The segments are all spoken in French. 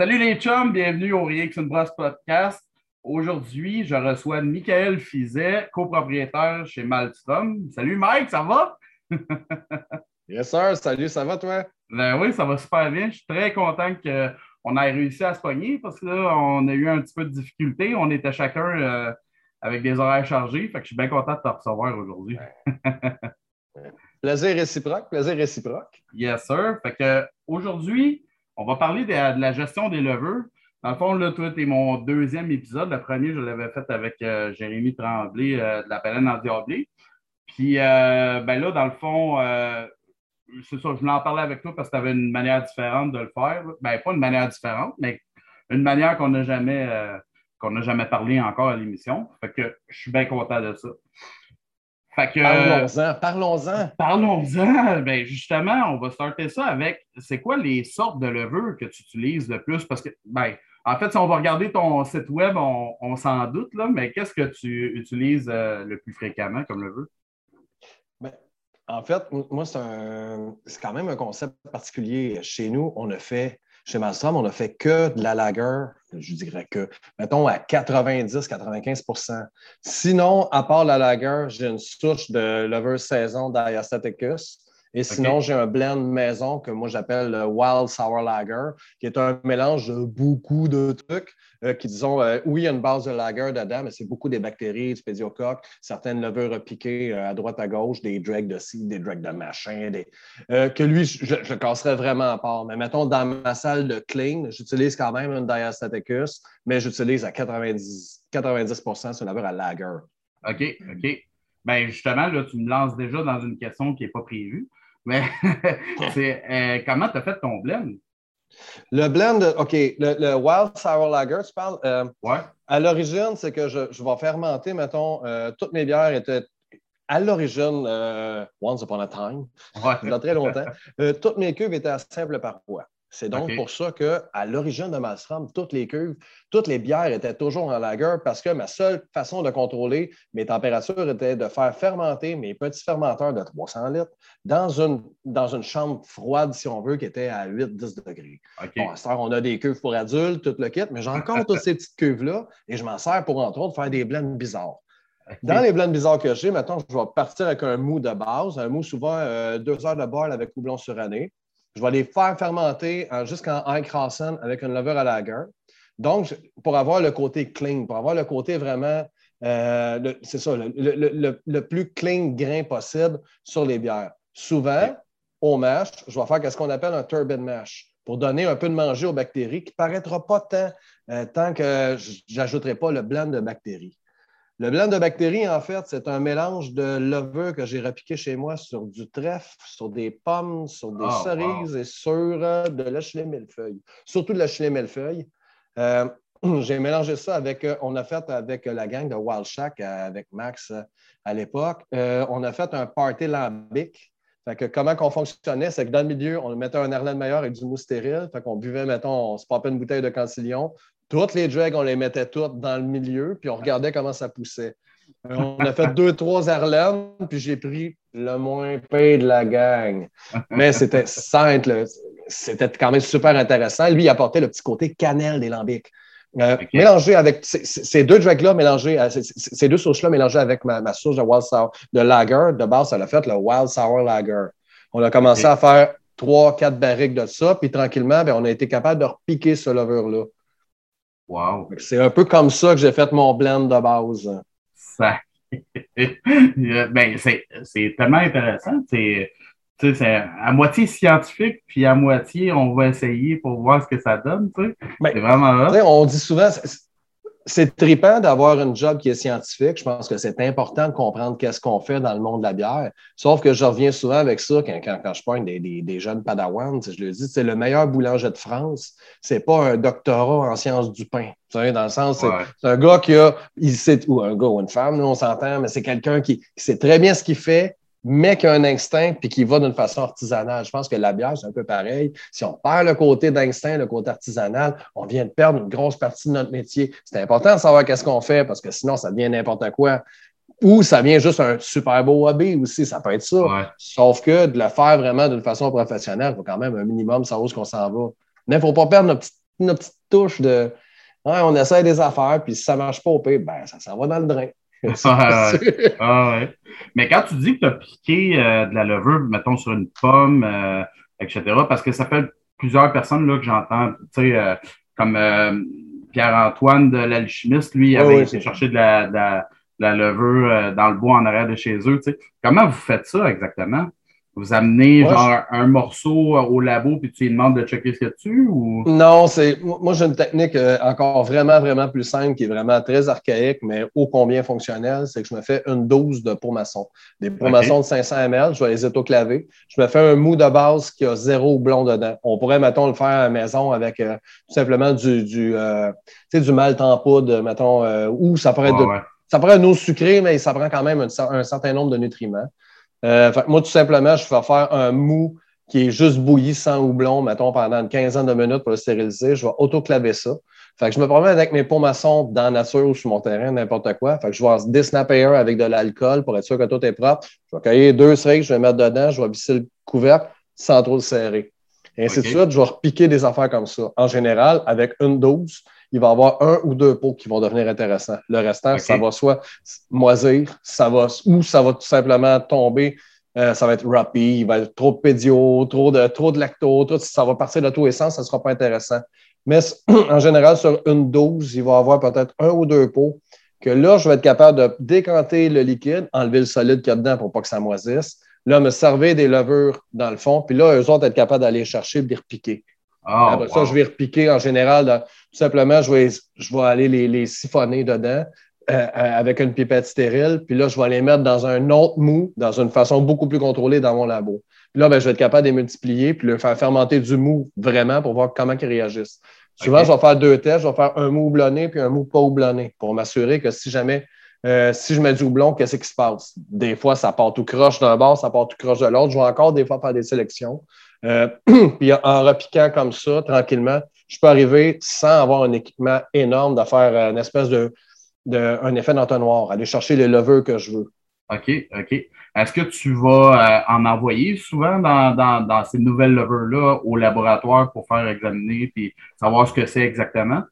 Salut les chums, bienvenue au Rien que une brosse podcast. Aujourd'hui, je reçois Michael Fizet, copropriétaire chez Malstrom. Salut Mike, ça va? yes sir, salut, ça va toi? Ben oui, ça va super bien. Je suis très content qu'on ait réussi à se pogner parce que là, on a eu un petit peu de difficulté. On était chacun euh, avec des horaires chargés. Fait que je suis bien content de te recevoir aujourd'hui. plaisir réciproque, plaisir réciproque. Yes, sir. Fait que aujourd'hui, on va parler de, la gestion des levures. Dans le fond, là, toi, tu mon deuxième épisode. Le premier, je l'avais fait avec euh, Jérémy Tremblay euh, de la Pélène en Diablé. Puis, euh, ben là, dans le fond, c'est ça, je voulais en parler avec toi parce que tu avais une manière différente de le faire. Ben, pas une manière différente, mais une manière qu'on n'a jamais, qu'on n'a jamais parlé encore à l'émission. Fait que je suis bien content de ça. Parlons-en, parlons-en. Parlons-en. Ben justement, on va starter ça avec c'est quoi les sortes de levures que tu utilises le plus? Parce que, ben, en fait, si on va regarder ton site web, on, s'en doute, là, mais qu'est-ce que tu utilises euh, le plus fréquemment comme levure? Ben, en fait, moi, c'est quand même un concept particulier. Chez nous, on a fait chez Malstrom, on a fait que de la lager, je dirais que, mettons, à 90-95% Sinon, à part la lager, j'ai une souche de Lover Saison d'Ayastaticus. Et sinon, j'ai un blend maison que moi j'appelle le Wild Sour Lager, qui est un mélange de beaucoup de trucs euh, qui, disons, euh, oui, il y a une base de lager dedans, mais c'est beaucoup des bactéries, du pédiocoque, certaines levures piquées euh, à droite, à gauche, des dregs de ci, des dregs de machin, que lui, je, le casserais vraiment à part. Mais mettons, dans ma salle de clean, j'utilise quand même une Diastaticus, mais j'utilise à 90, 90 c'est une levure à lager. OK, OK. Bien, justement, là, tu me lances déjà dans une question qui n'est pas prévue. Mais c'est euh, comment tu as fait ton blend? Le blend, OK, le, Wild Sour Lager, tu parles? Euh, ouais. À l'origine, c'est que je, je, vais fermenter, mettons, euh, toutes mes bières étaient à l'origine, once upon a time, il y a très longtemps, toutes mes cuves étaient à simple parfois. C'est donc pour ça qu'à l'origine de Malstrom, toutes les cuves, toutes les bières étaient toujours en lager parce que ma seule façon de contrôler mes températures était de faire fermenter mes petits fermenteurs de 300 litres dans une, dans une chambre froide, si on veut, qui était à 8-10 degrés. Bon, à ce on a des cuves pour adultes, tout le kit, mais j'ai encore toutes ces petites cuves-là et je m'en sers pour, entre autres, faire des blends bizarres. Dans les blends bizarres que j'ai, maintenant, je vais partir avec un mou de base, un mou souvent euh, deux heures de boil avec houblon suranné. Je vais les faire fermenter jusqu'en Eichhausen avec une levure à lager. Donc, pour avoir le côté clean, pour avoir le côté vraiment, euh, c'est ça, le, plus clean grain possible sur les bières. Souvent, au mash, je vais faire ce qu'on appelle un turbine mash pour donner un peu de manger aux bactéries qui ne paraîtra pas tant, euh, tant que je n'ajouterai pas le blend de bactéries. Le blanc de bactéries, en fait, c'est un mélange de levure que j'ai repiqué chez moi sur du trèfle, sur des pommes, sur des ah, cerises et sur euh, de la millefeuille. Surtout de la millefeuille. Euh, j'ai mélangé ça avec, euh, on a fait avec la gang de Wild Shack, avec Max à l'époque, on a fait un party lambic. Fait que comment qu'on fonctionnait, c'est que dans le milieu, on mettait un Erlen meilleur avec du mousse stérile. Fait qu'on buvait, mettons, on se popait une bouteille de cancillion, toutes les drags, on les mettait toutes dans le milieu, puis on regardait comment ça poussait. Euh, on a fait deux, trois Arlennes, puis j'ai pris le moins payé de la gang. Mais c'était simple, c'était quand même super intéressant. Lui, il apportait le petit côté cannelle des lambics. Euh, mélangé avec ces deux drags-là, mélangés, euh, ces deux sauces-là mélangées avec ma, ma, sauce de Wild Sour, de Lager, de base, ça l'a fait le Wild Sour Lager. On a commencé à faire trois, quatre barriques de ça, puis tranquillement, ben, on a été capable de repiquer ce lover-là. Wow. C'est un peu comme ça que j'ai fait mon blend de base. Ça. ben, c'est tellement intéressant. C'est à moitié scientifique, puis à moitié, on va essayer pour voir ce que ça donne. Ben, c'est vraiment On dit souvent, c'est trippant d'avoir un job qui est scientifique. Je pense que c'est important de comprendre qu'est-ce qu'on fait dans le monde de la bière. Sauf que je reviens souvent avec ça quand, quand, je parle des, des, jeunes padawans. Je le dis, c'est le meilleur boulanger de France. C'est pas un doctorat en sciences du pain. Dans le sens, c'est un gars qui a, il sait, ou un gars ou une femme, nous on s'entend, mais c'est quelqu'un qui, qui sait très bien ce qu'il fait, mais qui a un instinct puis qui va d'une façon artisanale. Je pense que la bière, c'est un peu pareil. Si on perd le côté d'instinct, le côté artisanal, on vient de perdre une grosse partie de notre métier. C'est important de savoir qu'est-ce qu'on fait parce que sinon, ça devient n'importe quoi. Ou ça vient juste un super beau hobby aussi, ça peut être ça. Sauf que de le faire vraiment d'une façon professionnelle, il faut quand même un minimum savoir où qu'on s'en va. Mais il ne faut pas perdre notre notre petite touche de on essaie des affaires, puis si ça ne marche pas au pays, ben, ça s'en va dans le drain. ah, ouais. Mais quand tu dis que tu as piqué euh, de la levure, mettons sur une pomme, euh, etc., parce que ça fait plusieurs personnes là, que j'entends, tu sais, euh, comme Pierre-Antoine de l'alchimiste, lui, il avait été chercher de la, de la, levure dans le bois en arrière de chez eux. Tu sais. Comment vous faites ça exactement? Vous amenez genre un morceau au labo puis tu lui demandes de checker ce qu'il y a dessus ou? Non, c'est moi j'ai une technique euh, encore vraiment, vraiment plus simple qui est vraiment très archaïque, mais ô combien fonctionnelle, c'est que je me fais une dose de pourmaçon. Des pourmaçons de 500 ml, je vais les autoclaver. Je me fais un mou de base qui a zéro houblon dedans. On pourrait, mettons, le faire à la maison avec euh, tout simplement du, du, euh, du malt en poudre, mettons, ou ça pourrait être ça pourrait être une eau sucrée, mais ça prend quand même un certain nombre de nutriments. Euh, moi, tout simplement, je vais faire un mou qui est juste bouilli sans houblon, mettons, pendant une quinzaine de minutes pour le stériliser. Je vais autoclaver ça. Fait que je me promène avec mes pots maçons dans la nature ou sur mon terrain, n'importe quoi. Fait que je vais desnapper un avec de l'alcool pour être sûr que tout est propre. Je vais cueillir deux cerises, je vais mettre dedans, je vais visser le couvercle sans trop le serrer. Et ainsi de suite, je vais repiquer des affaires comme ça. En général, avec une dose, il va y avoir un ou deux pots qui vont devenir intéressants. Le restant, ça va soit moisir, ça va, ou ça va tout simplement tomber. Euh, ça va être rapide, il va être trop de pédio, trop de, trop de lacto, tout, ça va partir de tous les sens, ça ne sera pas intéressant. Mais en général, sur une dose, il va y avoir peut-être un ou deux pots que là, je vais être capable de décanter le liquide, enlever le solide qu'il y a dedans pour pas que ça moisisse. Là, me servir des levures dans le fond, puis là, eux autres être capables d'aller chercher et de les repiquer. Ah, Après ça, je vais repiquer en général. tout simplement, je vais, je vais aller les, siphonner dedans euh, euh, avec une pipette stérile. Puis là, je vais les mettre dans un autre mou, dans une façon beaucoup plus contrôlée dans mon labo. Puis là, ben, je vais être capable de les multiplier puis le faire fermenter du mou vraiment pour voir comment ils réagissent. Souvent, je vais faire deux tests. Je vais faire un mou houblonné puis un mou pas houblonné pour m'assurer que si jamais euh, si je mets du houblon, qu'est-ce qui se passe? Des fois, ça part tout croche d'un bord, ça part tout croche de l'autre. Je vais encore des fois faire des sélections. Euh, puis en repiquant comme ça, tranquillement, je peux arriver sans avoir un équipement énorme de faire une espèce de, un effet d'entonnoir, aller chercher les levures que je veux. OK, OK. Est-ce que tu vas euh, en envoyer souvent dans, ces nouvelles levures-là au laboratoire pour faire examiner et savoir ce que c'est exactement?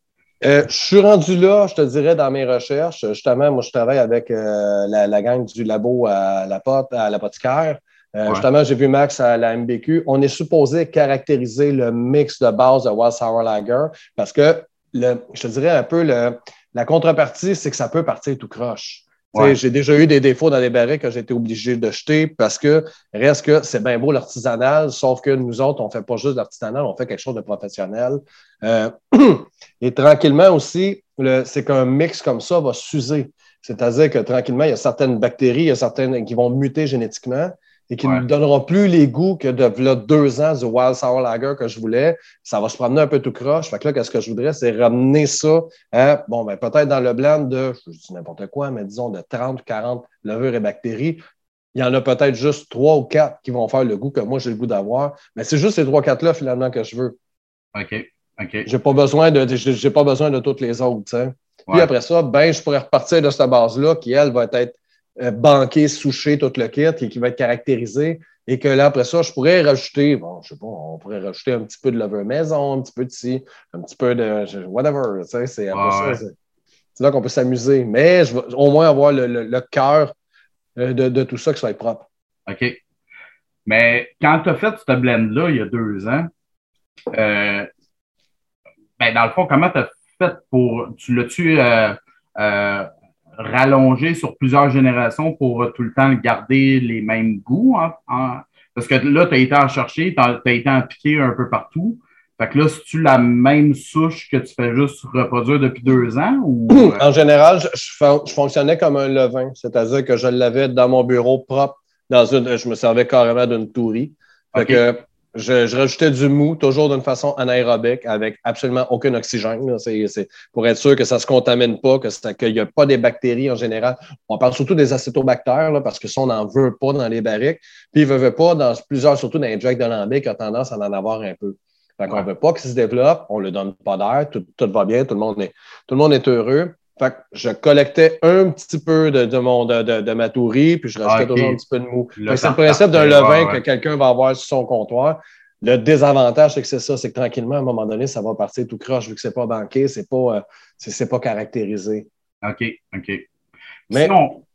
Euh, je suis rendu là, je te dirais, dans mes recherches. Justement, moi, je travaille avec la, la, gang du labo à la pote, à l'apothicaire. Euh, justement, j'ai vu Max à la MBQ. On est supposé caractériser le mix de base de Wild Sour Lager parce que, le, je te dirais un peu, le, la contrepartie, c'est que ça peut partir tout croche. J'ai déjà eu des défauts dans les barriques que j'ai été obligé de jeter parce que reste que c'est bien beau l'artisanal, sauf que nous autres, on ne fait pas juste l'artisanal, on fait quelque chose de professionnel. Euh, et tranquillement aussi, c'est qu'un mix comme ça va s'user. C'est-à-dire que tranquillement, il y a certaines bactéries, il y a certaines qui vont muter génétiquement et qui ne me donneront plus les goûts que de deux ans du Wild Sour Lager que je voulais. Ça va se promener un peu tout croche. Fait que là, qu'est-ce que je voudrais, c'est ramener ça à, bon, ben, peut-être dans le blend de, je dis n'importe quoi, mais disons de 30 ou 40 levures et bactéries. Il y en a peut-être juste trois ou quatre qui vont faire le goût que moi j'ai le goût d'avoir. Mais c'est juste ces trois, quatre-là, finalement, que je veux. OK. OK. J'ai pas besoin de, j'ai pas besoin de toutes les autres, tu Puis après ça, ben, je pourrais repartir de cette base-là qui, elle, va être euh, banqué, souché, tout le kit et qui va être caractérisé. Et que là, après ça, je pourrais rajouter, bon, je sais pas, on pourrait rajouter un petit peu de lever maison, un petit peu de ci, un petit peu de whatever. Tu sais, c'est après ça, c'est là qu'on peut s'amuser. Mais je vais au moins avoir le, le, cœur euh, de, de, tout ça qui soit propre. OK. Mais quand tu as fait ce blend-là il y a deux ans, euh, ben dans le fond, comment tu as fait pour. Tu l'as-tu euh, rallonger sur plusieurs générations pour euh, tout le temps garder les mêmes goûts. parce que là, tu as été en chercher, tu as, été en piquer un peu partout. Fait que là, si tu la même souche que tu fais juste reproduire depuis deux ans? Ou... Euh? En général, je, fonctionnais comme un levain, c'est-à-dire que je l'avais dans mon bureau propre, dans une, je me servais carrément d'une tourie. Fait que je, rajoutais du mou, toujours d'une façon anaérobique, avec absolument aucun oxygène. C'est pour être sûr que ça ne se contamine pas, qu'il n'y a pas des bactéries en général. On parle surtout des acétobactères, là, parce que ça, on n'en veut pas dans les barriques. Puis, ils ne veulent pas, dans plusieurs, surtout dans les drugs de lambic, qui a tendance à en avoir un peu. Fait qu'on ne veut pas qu'ils se développe, on ne le donne pas d'air, tout, va bien, tout le monde est, tout le monde est heureux. Fait que je collectais un petit peu de, de, mon, de, de, ma tourie, puis je rajoutais toujours un petit peu de mou. C'est le principe d'un levain que quelqu'un va avoir sur son comptoir. Le désavantage, c'est que c'est ça, c'est que tranquillement, à un moment donné, ça va partir tout croche vu que c'est pas banqué, c'est pas, c'est pas caractérisé. OK, OK. Mais,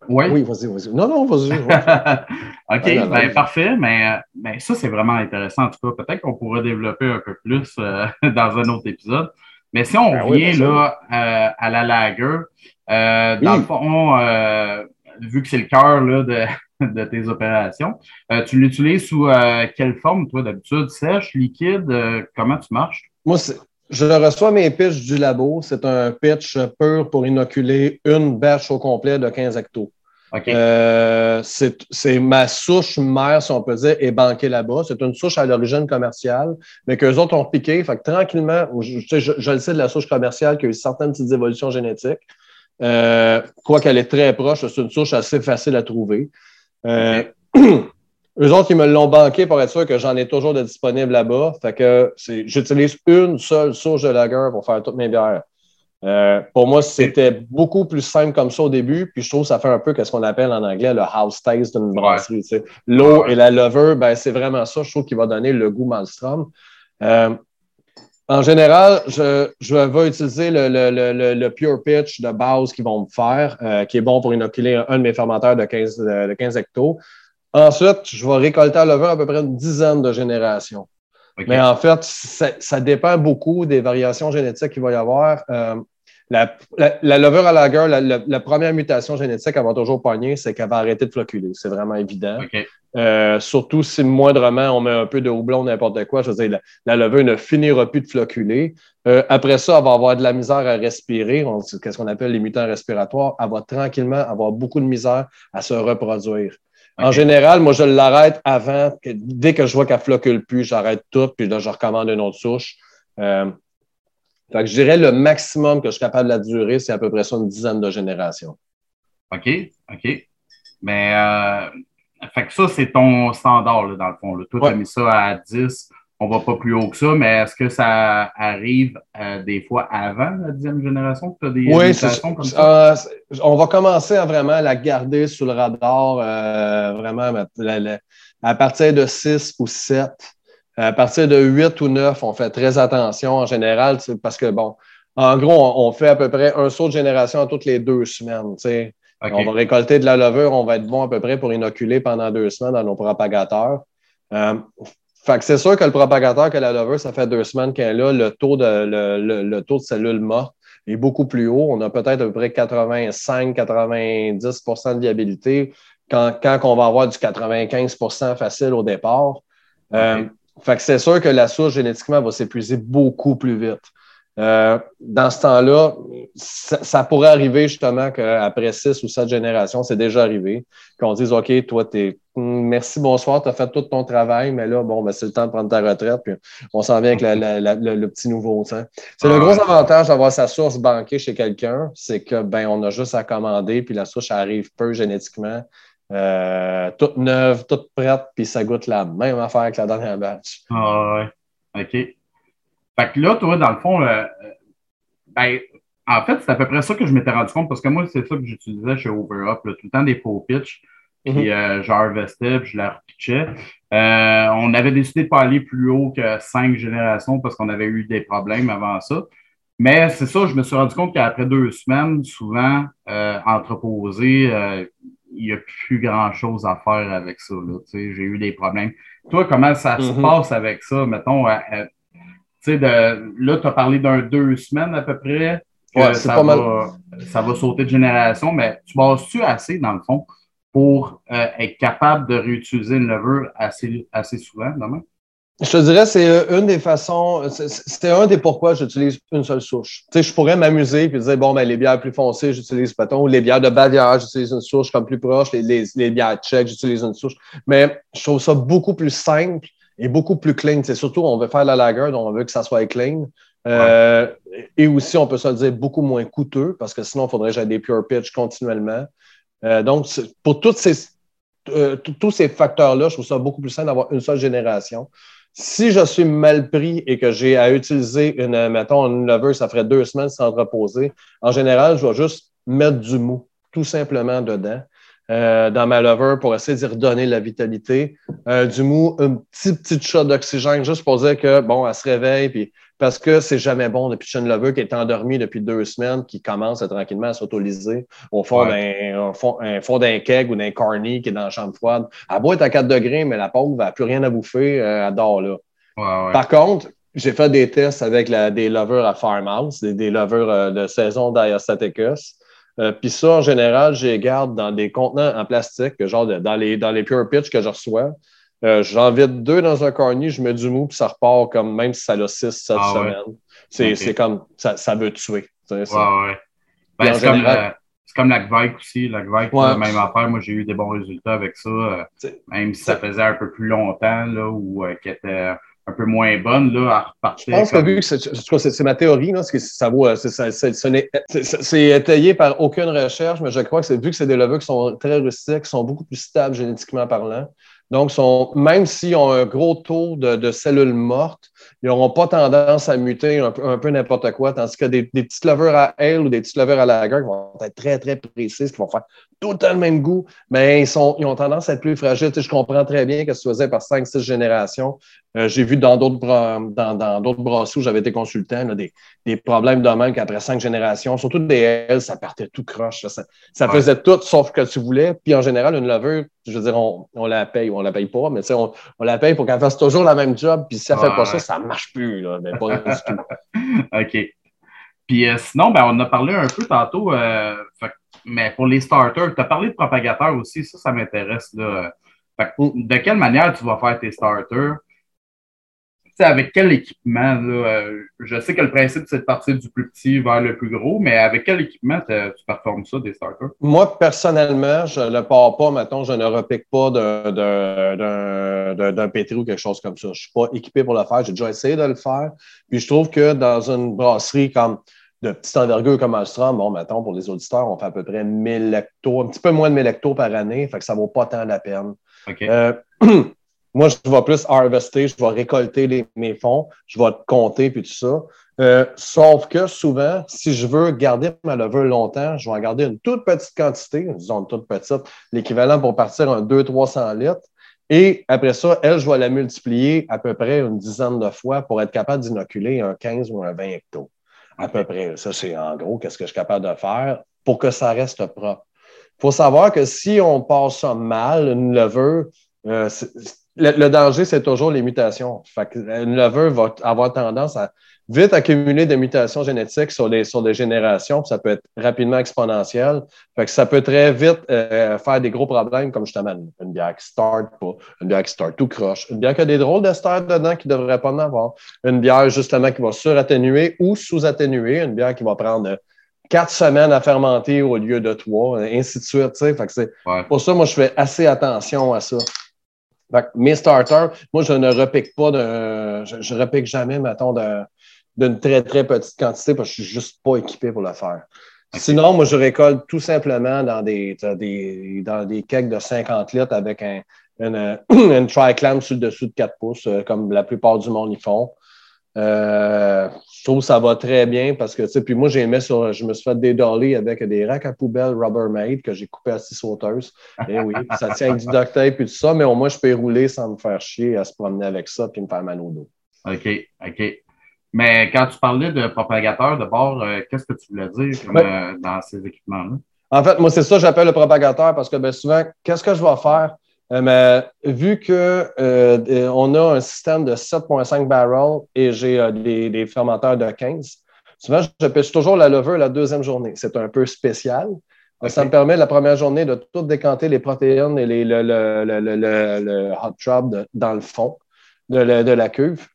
Oui, vas-y, vas-y. Non, non, vas-y. OK, ben, parfait. Mais, mais ça, c'est vraiment intéressant. En tout cas, peut-être qu'on pourrait développer un peu plus euh, dans un autre épisode. Mais si on ben revient là, euh, à la lager, euh, dans le fond, vu que c'est le cœur de, de, tes opérations, tu l'utilises sous quelle forme, toi, d'habitude? Sèche, liquide? comment tu marches? Moi, c'est je reçois mes pitchs du labo. C'est un pitch pur pour inoculer une bâche au complet de 15 hectos. Euh, c'est ma souche mère, si on peut dire, est banquée là-bas. C'est une souche à l'origine commerciale, mais qu'eux autres ont piqué. Fait que tranquillement, je, le sais de la souche commerciale qui a eu certaines petites évolutions génétiques. Euh, quoi qu'elle est très proche, c'est une souche assez facile à trouver. Euh, Eux autres, ils me l'ont banqué pour être sûr que j'en ai toujours de disponible là-bas. Fait que j'utilise une seule souche de lager pour faire toutes mes bières. Euh, pour moi, c'était beaucoup plus simple comme ça au début, puis je trouve que ça fait un peu ce qu'on appelle en anglais le house taste d'une brasserie. L'eau et la levure, ben, c'est vraiment ça, je trouve, qui va donner le goût Malmstrom. Euh, en général, je, je, vais utiliser le, le, le, pure pitch de base qu'ils vont me faire, euh, qui est bon pour inoculer un, de mes fermenteurs de 15, de 15 hectos. Ensuite, je vais récolter à levure à peu près une dizaine de générations. Mais en fait, ça, dépend beaucoup des variations génétiques qu'il va y avoir. Euh, la, levure à lager, la, la, première mutation génétique, va toujours pogner, c'est qu'elle va arrêter de floculer. C'est vraiment évident. Euh, surtout si moindrement on met un peu de houblon, n'importe quoi, je veux dire, la, levure ne finira plus de floculer. Euh, après ça, elle va avoir de la misère à respirer, qu'est-ce qu'on appelle les mutants respiratoires? Elle va tranquillement avoir beaucoup de misère à se reproduire. En général, moi, je l'arrête avant. Que, dès que je vois qu'elle flocule plus, j'arrête tout, puis là, je recommande une autre souche. Euh, fait que je dirais le maximum que je suis capable de la durer, c'est à peu près ça une dizaine de générations. OK, OK. Mais euh, fait que ça, c'est ton standard, dans le fond. Toi, tu as mis ça à 10 on va pas plus haut que ça, mais est-ce que ça arrive euh, des fois avant la dixième génération que tu as des oui, comme ça? Euh, on va commencer à vraiment la garder sous le radar, vraiment à partir de 6 ou 7. À partir de 8 ou 9, on fait très attention en général, parce que, bon, en gros, on, fait à peu près un saut de génération toutes les deux semaines. On va récolter de la levure, on va être bon à peu près pour inoculer pendant deux semaines dans nos propagateurs. Fait que c'est sûr que le propagateur que la lover, ça fait deux semaines qu'elle est là, le taux de, le, le, taux de cellules mortes est beaucoup plus haut. On a peut-être à peu près 85-90% de viabilité quand, quand on va avoir du 95% facile au départ. Euh, fait que c'est sûr que la souche génétiquement va s'épuiser beaucoup plus vite. Euh, dans ce temps-là, ça, pourrait arriver justement qu'après six ou sept générations, c'est déjà arrivé, qu'on dise OK, toi, t'es hmm, merci, bonsoir, tu as fait tout ton travail, mais là, bon, ben, c'est le temps de prendre ta retraite, puis on s'en vient avec le, petit nouveau. C'est le gros avantage d'avoir sa source banquée chez quelqu'un, c'est que ben, on a juste à commander, puis la souche arrive peu génétiquement. Euh, toute neuve, toute prête, puis ça goûte la même affaire que la dernière batch. Ah ouais. OK. Fait que là, toi, dans le fond, euh, euh, ben, en fait, c'est à peu près ça que je m'étais rendu compte parce que moi, c'est ça que j'utilisais chez OverUp, tout le temps des faux pitch. Puis mm -hmm. euh, je la repitchais. on avait décidé de ne pas aller plus haut que cinq générations parce qu'on avait eu des problèmes avant ça. Mais c'est ça, je me suis rendu compte qu'après deux semaines, souvent, entreposé, il n'y a plus grand-chose à faire avec ça. J'ai eu des problèmes. Toi, comment ça se mm-hmm. passe avec ça? Mettons, sais, là, tu as parlé d'un deux semaines à peu près. Ouais, ça, pas va, mal. ça va sauter de génération, mais tu bases-tu assez, dans le fond, pour euh, être capable de réutiliser une levure assez, assez souvent, demain? Je te dirais, c'est euh, une des façons, c'est un des pourquoi j'utilise une seule souche. Tu sais, je pourrais m'amuser et dire, bon, ben, les bières plus foncées, j'utilise ou les bières de Bavière, j'utilise une souche comme plus proche, les, les, les bières tchèques, j'utilise une souche. Mais je trouve ça beaucoup plus simple est beaucoup plus clean. C'est surtout, on veut faire la lager, donc on veut que ça soit clean. Euh, et aussi, on peut se le dire, beaucoup moins coûteux, parce que sinon, il faudrait que j'aille des pure pitch continuellement. Euh, donc, pour toutes ces, euh, tous ces facteurs-là, je trouve ça beaucoup plus simple d'avoir une seule génération. Si je suis mal pris et que j'ai à utiliser une, mettons, une lever, ça ferait deux semaines sans reposer, en général, je vais juste mettre du mou, tout simplement dedans. Dans ma lever pour essayer d'y redonner la vitalité. euh, du mou, un petit, petit shot d'oxygène juste pour dire que, bon, elle se réveille, puis parce que c'est jamais bon de pitcher une lover qui est endormie depuis deux semaines, qui commence tranquillement à s'auto-liser au fond d'un fond, d'un keg ou d'un carny qui est dans la chambre froide. Elle boit à 4 degrés, mais la pauvre n'a plus rien à bouffer, euh, elle dort là. Par contre, j'ai fait des tests avec la, des lovers à Farmhouse, des, des lovers euh, de saison d'Ayastaticus. Euh, Puis ça, en général, je les garde dans des contenants en plastique, genre dans, les, dans les Pure Pitch que je reçois. Euh, J'en vide deux dans un cornier, je mets du mou, puis ça repart comme même si ça a six, sept ah semaines. C'est comme ça, ça veut tuer. Ouais, ouais. Ben, c'est comme, euh, comme, la Gvike aussi. La Gvike, ouais. même affaire. Moi, j'ai eu des bons résultats avec ça. même si ça faisait un peu plus longtemps, là, ou qu'elle était un peu moins bonne là, à repartir. Je pense que vu que c'est ma théorie, là, ça vaut, c'est étayé par aucune recherche, mais je crois que c'est vu que c'est des levures qui sont très rustiques, qui sont beaucoup plus stables génétiquement parlant. Donc, sont, même s'ils ont un gros taux de, cellules mortes, ils n'auront pas tendance à muter un, peu n'importe quoi, tandis que des, petites levures à aile ou des petites levures à lager qui vont être très, très précises, qui vont faire tout le même goût, mais ils, sont, ils ont tendance à être plus fragiles. je comprends très bien que ça se faisait par 5-6 générations. Euh, j'ai vu dans d'autres dans, dans brasseries où j'avais été consultant des, des, problèmes de même qu'après cinq générations, surtout des ailes, ça partait tout croche. Ça, ça faisait tout sauf que tu voulais. Puis en général, une levure, je veux dire, on, on la paye ou on la paye pas, mais on, on la paye pour qu'elle fasse toujours la même job. Puis si elle ne fait pas ça, ça ne marche plus. Là, mais pas du tout. OK. Puis euh, sinon, ben, on a parlé un peu tantôt, euh, mais pour les starters, tu as parlé de propagateurs aussi, ça, ça m'intéresse. De quelle manière tu vas faire tes starters? Avec quel équipement? Euh, je sais que le principe, c'est de partir du plus petit vers le plus gros, mais avec quel équipement tu performes ça, des starters? Moi, personnellement, je ne pars pas, mettons, je ne repique pas d'un pétri ou quelque chose comme ça. Je ne suis pas équipé pour le faire. J'ai déjà essayé de le faire. Puis je trouve que dans une brasserie comme de petite envergure comme Alstrom, bon, mettons, pour les auditeurs, on fait à peu près 1000 hectos, un petit peu moins de 1000 hectos par année, fait que ça ne vaut pas tant la peine. Euh, Moi, je vais plus harvester, je vais récolter mes fonds, je vais compter puis tout ça. Euh, sauf que souvent, si je veux garder ma levure longtemps, je vais en garder une toute petite quantité, disons toute petite, l'équivalent pour partir un 200-300 litres. Et après ça, elle, je vais la multiplier à peu près une dizaine de fois pour être capable d'inoculer un 15 ou un 20 hectos. À peu près. Ça, c'est en gros qu'est-ce que je suis capable de faire pour que ça reste propre. Il faut savoir que si on passe ça mal, une levure, euh, le, danger, c'est toujours les mutations. Fait une levure va avoir tendance à vite accumuler des mutations génétiques sur des, sur des générations, puis ça peut être rapidement exponentiel. Fait que ça peut très vite euh, faire des gros problèmes, comme justement une bière qui start pas, une bière qui start tout croche, une bière qui a des drôles de start dedans qui ne devrait pas en avoir, une bière justement qui va suratténuer ou sous-atténuer, une bière qui va prendre quatre semaines à fermenter au lieu de trois, ainsi de suite. Fait que c'est, Pour ça, moi, je fais assez attention à ça mes starters, moi, je ne repique pas de. Je, ne repique jamais, mettons, d'une très, très petite quantité parce que je ne suis juste pas équipé pour le faire. Sinon, moi, je récolte tout simplement dans des, des, dans des kegs de 50 litres avec un, une, une tri-clam sur le dessous de 4 pouces, euh, comme la plupart du monde y font. Euh, je trouve que ça va très bien parce que, tu sais, puis moi, j'ai mis sur, je me suis fait des dolly avec des racks à poubelle Rubbermaid que j'ai coupé à six sauteuses. Et eh oui, ça tient avec du duct tape et tout ça, mais au moins, je peux rouler sans me faire chier à se promener avec ça puis me faire mal au dos. OK, OK. Mais quand tu parlais de propagateur de bord, euh, qu'est-ce que tu voulais dire euh, dans ces équipements-là? En fait, moi, c'est ça que j'appelle le propagateur parce que bien souvent, qu'est-ce que je vais faire? Euh, mais vu qu'on euh, a un système de 7,5 barrels et j'ai euh, des, fermenteurs de 15, souvent, je pêche toujours la levure la deuxième journée. C'est un peu spécial. Ça me permet la première journée de tout décanter les protéines et les, le, hot drop dans le fond de, la cuve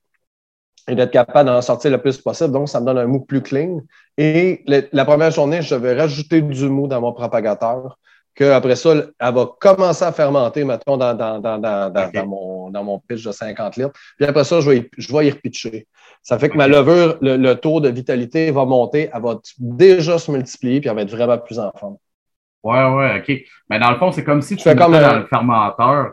et d'être capable d'en sortir le plus possible. Donc, ça me donne un mou plus clean. Et la première journée, je vais rajouter du mou dans mon propagateur qu'après ça, elle va commencer à fermenter, mettons, dans, dans, dans, dans, mon, dans mon pitch de 50 litres. Puis après ça, je vais, je vais y repitcher. Ça fait que ma levure, le, taux de vitalité va monter, elle va déjà se multiplier, puis elle va être vraiment plus en forme. Ouais, ouais, OK. Mais dans le fond, c'est comme si tu mettais comme, dans le fermenteur.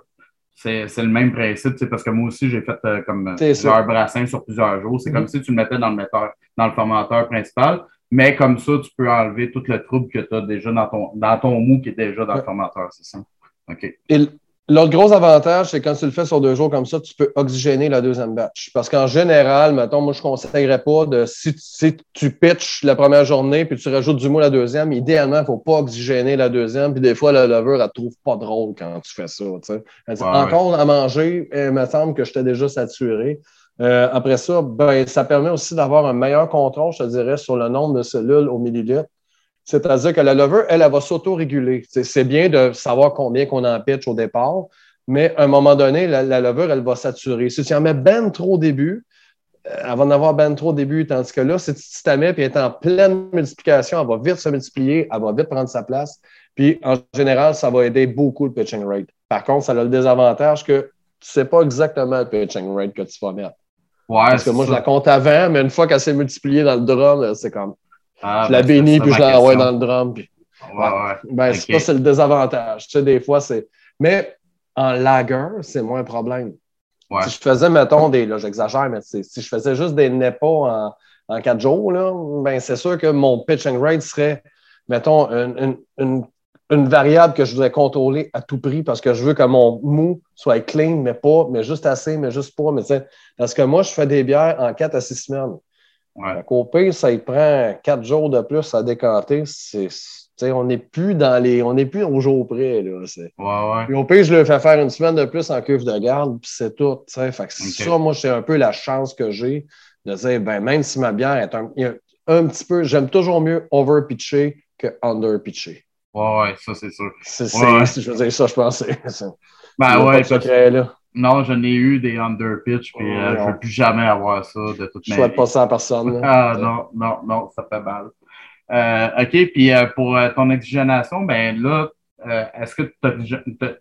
C'est le même principe, parce que moi aussi, j'ai fait euh, comme plusieurs brassins sur plusieurs jours. C'est comme mm-hmm. si tu le mettais dans le, metteur, dans le fermenteur principal. Mais comme ça, tu peux enlever tout le trouble que tu as déjà dans ton, dans ton mou qui est déjà dans le formateur, c'est ça? OK. Et L'autre gros avantage, c'est quand tu le fais sur deux jours comme ça, tu peux oxygéner la deuxième batch. Parce qu'en général, mettons, moi, je ne conseillerais pas de si, tu pitches la première journée puis tu rajoutes du mou la deuxième, idéalement, il ne faut pas oxygéner la deuxième. Puis des fois, la levure, elle ne trouve pas drôle quand tu fais ça. encore à manger, il me semble que j'étais déjà saturé. Euh, après ça, ben, ça permet aussi d'avoir un meilleur contrôle, je te dirais, sur le nombre de cellules au millilitre. C'est-à-dire que la levure, elle, elle va s'auto-réguler. C'est bien de savoir combien qu'on en pitch au départ, mais à un moment donné, la, levure, elle va saturer. Si tu en mets ben trop au début, euh, elle va en avoir ben trop au début, tandis que là, si tu t'en mets et elle est en pleine multiplication, elle va vite se multiplier, elle va vite prendre sa place. Puis, en général, ça va aider beaucoup le pitching rate. Par contre, ça a le désavantage que tu ne sais pas exactement le pitching rate que tu vas mettre. Ouais, Parce que moi, je la compte avant, mais une fois qu'elle s'est multipliée dans le drum, c'est comme ah, je la ben, bénis, puis je l'envoie dans le drum. Puis... Ouais, ouais. Ben, ça, c'est le désavantage. Tu sais, des fois, c'est. Mais en lager, c'est moins un problème. Si je faisais, mettons, des. Là, j'exagère, mais si je faisais juste des nepos en, en quatre jours, là, ben, c'est sûr que mon pitching rate serait, mettons, une, une, une, variable que je voudrais contrôler à tout prix parce que je veux que mon mou soit clean, mais pas, mais juste assez, mais juste pas. Mais, parce que moi, je fais des bières en quatre à six semaines. Ouais. Au pire, ça prend quatre jours de plus à décanter. on n'est plus dans les. On n'est plus au jour près. Là, ouais, ouais. au pire, je le fais faire une semaine de plus en cuve de garde, puis c'est tout. Fait que ça, moi, c'est un peu la chance que j'ai de dire ben, même si ma bière est un, un petit peu. J'aime toujours mieux over-pitcher que under-pitcher. Ouais, ouais, ça, c'est sûr. C'est, je veux dire, ça, je pense. Ben ouais, secret, là. Non, je n'ai eu des underpitch, puis euh, je ne veux plus jamais avoir ça de toute ma vie. Je souhaite pas ça à personne. Ah non, non, non, ça fait mal. Euh, OK, puis euh, pour ton oxygénation, ben là, est-ce que tu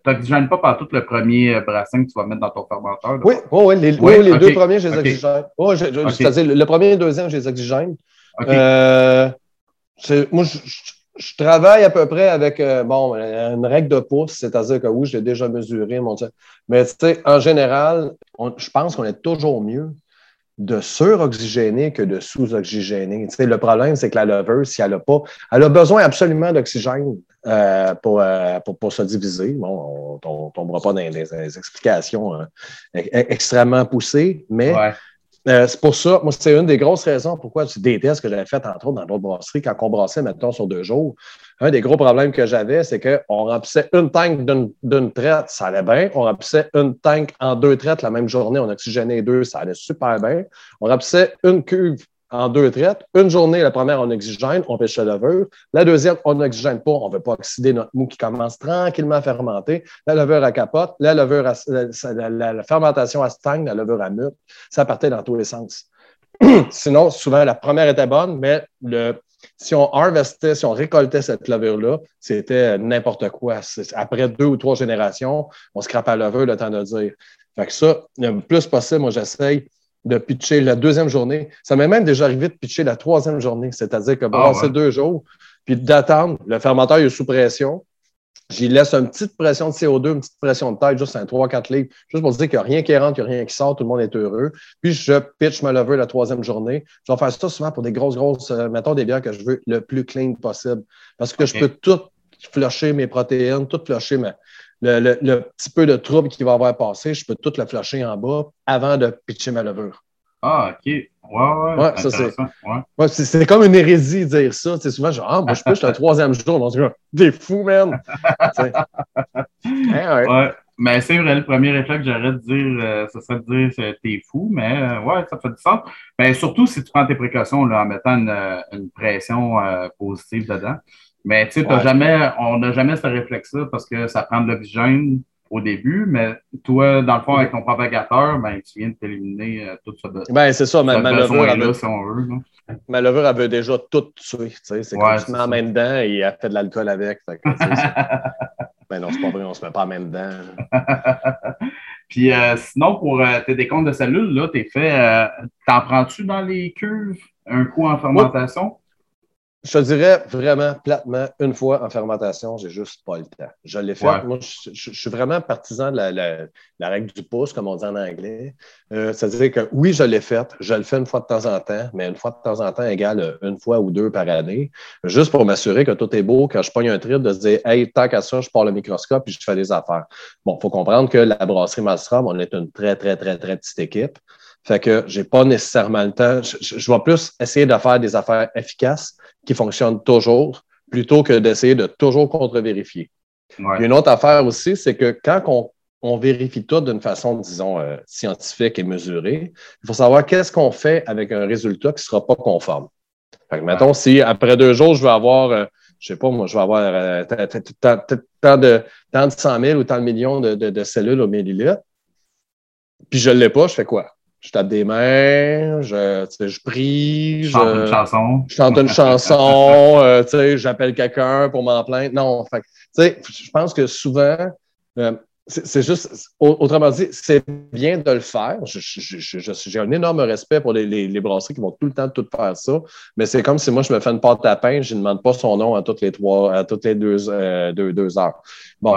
n'oxygènes pas par tout le premier brassin que tu vas mettre dans ton fermenteur? Oui, oh, oui, les, oui, les deux premiers, je les oxygène. Oh, C'est-à-dire, le premier et le deuxième, je les oxygène. moi, je, je travaille à peu près avec euh, bon, une règle de pouce, c'est-à-dire que oui, je l'ai déjà mesuré, mon Mais tu sais, en général, je pense qu'on est toujours mieux de sur-oxygéner que de sous-oxygéner. Tu sais, le problème, c'est que la levure, si elle a pas, elle a besoin absolument d'oxygène euh, pour, euh, pour, pour, se diviser. Bon, on ne tombera pas dans des, explications hein, extrêmement poussées, mais euh, c'est pour ça, moi, c'est une des grosses raisons pourquoi je déteste que j'avais fait, entre autres, dans d'autres brasseries, quand on brassait, mettons, sur deux jours. Un des gros problèmes que j'avais, c'est qu'on remplissait une tank d'une traite, ça allait bien. On remplissait une tank en deux traites la même journée, on oxygénait deux, ça allait super bien. On remplissait une cuve en deux traites. Une journée, la première, on oxygène, on pêche la levure. La deuxième, on n'oxygène pas, on ne veut pas oxyder notre mou qui commence tranquillement à fermenter. La levure à capote, la levure la, fermentation à stagne, la levure à mute. Ça partait dans tous les sens. Sinon, souvent, la première était bonne, mais le, si on harvestait, si on récoltait cette levure-là, c'était n'importe quoi. Après deux ou trois générations, on scrape à la levure, le temps de dire. Fait que ça, le plus possible, moi, j'essaye de pitcher la deuxième journée. Ça m'est même déjà arrivé de pitcher la troisième journée, c'est-à-dire que bon, c'est deux jours, puis d'attendre. Le fermenteur est sous pression. J'y laisse une petite pression de CO2, une petite pression de tête, juste un 3-4 litres, juste pour dire qu'il n'y a rien qui rentre, qu'il n'y a rien qui sort, tout le monde est heureux. Puis je pitch ma levure la troisième journée. Je vais faire ça souvent pour des grosses, grosses, euh, mettons des bières que je veux le plus clean possible. Parce que je peux tout flusher mes protéines, tout flusher ma, le, petit peu de trouble qui va avoir passé, je peux tout le flasher en bas avant de pitcher ma levure. Ah, OK. Ouais, ouais. ouais ça, c'est. Ouais. c'est comme une hérésie de dire ça. C'est souvent genre, ah, moi, je pitch le troisième jour. Dit, t'es fou, man. Ouais. Mais c'est vrai, le premier effet que j'aurais de dire, euh, ce serait de dire t'es fou, mais euh, ouais, ça fait du sens. Mais surtout si tu prends tes précautions là, en mettant une, une pression euh, positive dedans. Mais tu sais, jamais, on n'a jamais ce réflexe-là parce que ça prend de l'oxygène au début, mais toi, dans le fond, avec ton propagateur, ben, tu viens de t'éliminer euh, tout ça. Ben, c'est ça, ma, ma levure, elle veut, si on veut, ma levure, elle veut déjà tout tuer. C'est comme tu mets en main dedans et elle fait de l'alcool avec. ben non, c'est pas vrai, on se met pas en main dedans. Puis euh, sinon, pour euh, tes décomptes de cellules, là, t'es fait. T'en prends-tu dans les cuves un coup en fermentation? Je te dirais vraiment platement, une fois en fermentation, j'ai juste pas le temps. Je l'ai fait. Moi, je, suis vraiment partisan de la, règle du pouce, comme on dit en anglais. Euh, C'est-à-dire que oui, je l'ai fait. Je le fais une fois de temps en temps, mais une fois de temps en temps égale une fois ou deux par année, juste pour m'assurer que tout est beau. Quand je pogne un trip, de se dire, hey, tant qu'à ça, je pars le microscope et je fais des affaires. Bon, il faut comprendre que la brasserie Malstrom, on est une très, très, très, très petite équipe. Fait que j'ai pas nécessairement le temps. Je, vais plus essayer de faire des affaires efficaces qui fonctionnent toujours plutôt que d'essayer de toujours contre-vérifier. Une autre affaire aussi, c'est que quand on, vérifie tout d'une façon, disons, euh, scientifique et mesurée, il faut savoir qu'est-ce qu'on fait avec un résultat qui ne sera pas conforme. Fait que, mettons, si après deux jours, je vais avoir, je euh, je sais pas, moi, je vais avoir euh, tant, de, tant de 100 000 ou tant de millions de, de cellules au millilitre, puis je ne l'ai pas, je fais quoi? Je tape des mains, je, je prie, je chante une chanson, je chante une chanson, euh, j'appelle quelqu'un pour m'en plaindre. Non, fait, je pense que souvent, euh, c'est juste, autrement dit, c'est bien de le faire. J'ai un énorme respect pour les, les, brasseries qui vont tout le temps tout faire ça, mais c'est comme si moi, je me fais une pâte à pain, je ne demande pas son nom à toutes les trois, à toutes les deux, euh, deux, heures. Bon,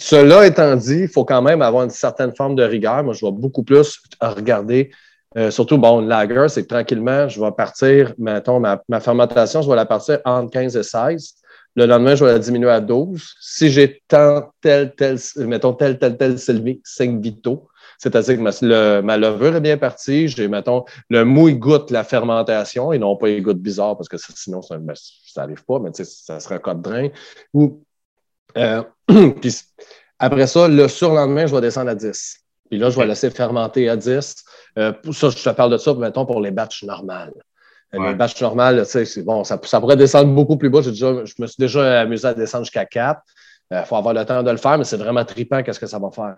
cela étant dit, il faut quand même avoir une certaine forme de rigueur. Moi, je vais beaucoup plus regarder, euh, surtout, bon, lager, c'est tranquillement, je vais partir, mettons, ma, fermentation, je vais la partir entre 15 et 16. Le lendemain, je vais la diminuer à 12. Si j'ai tant, tel, tel, mettons, tel, tel, tel 5 vitaux, c'est-à-dire que ma, levure est bien partie. J'ai, mettons, le mou, goûte la fermentation et non pas, il goûte bizarre parce que sinon, ça n'arrive pas, mais ça serait un cas de drain. Ou euh, puis après ça, le surlendemain, je vais descendre à 10. Puis là, je vais laisser fermenter à 10. Euh, ça, je te parle de ça, mettons, pour les batchs normales. Euh, les batchs normales, c'est bon, ça, ça, pourrait descendre beaucoup plus bas. Déjà, je me suis déjà amusé à descendre jusqu'à 4. Il faut avoir le temps de le faire, mais c'est vraiment trippant qu'est-ce que ça va faire.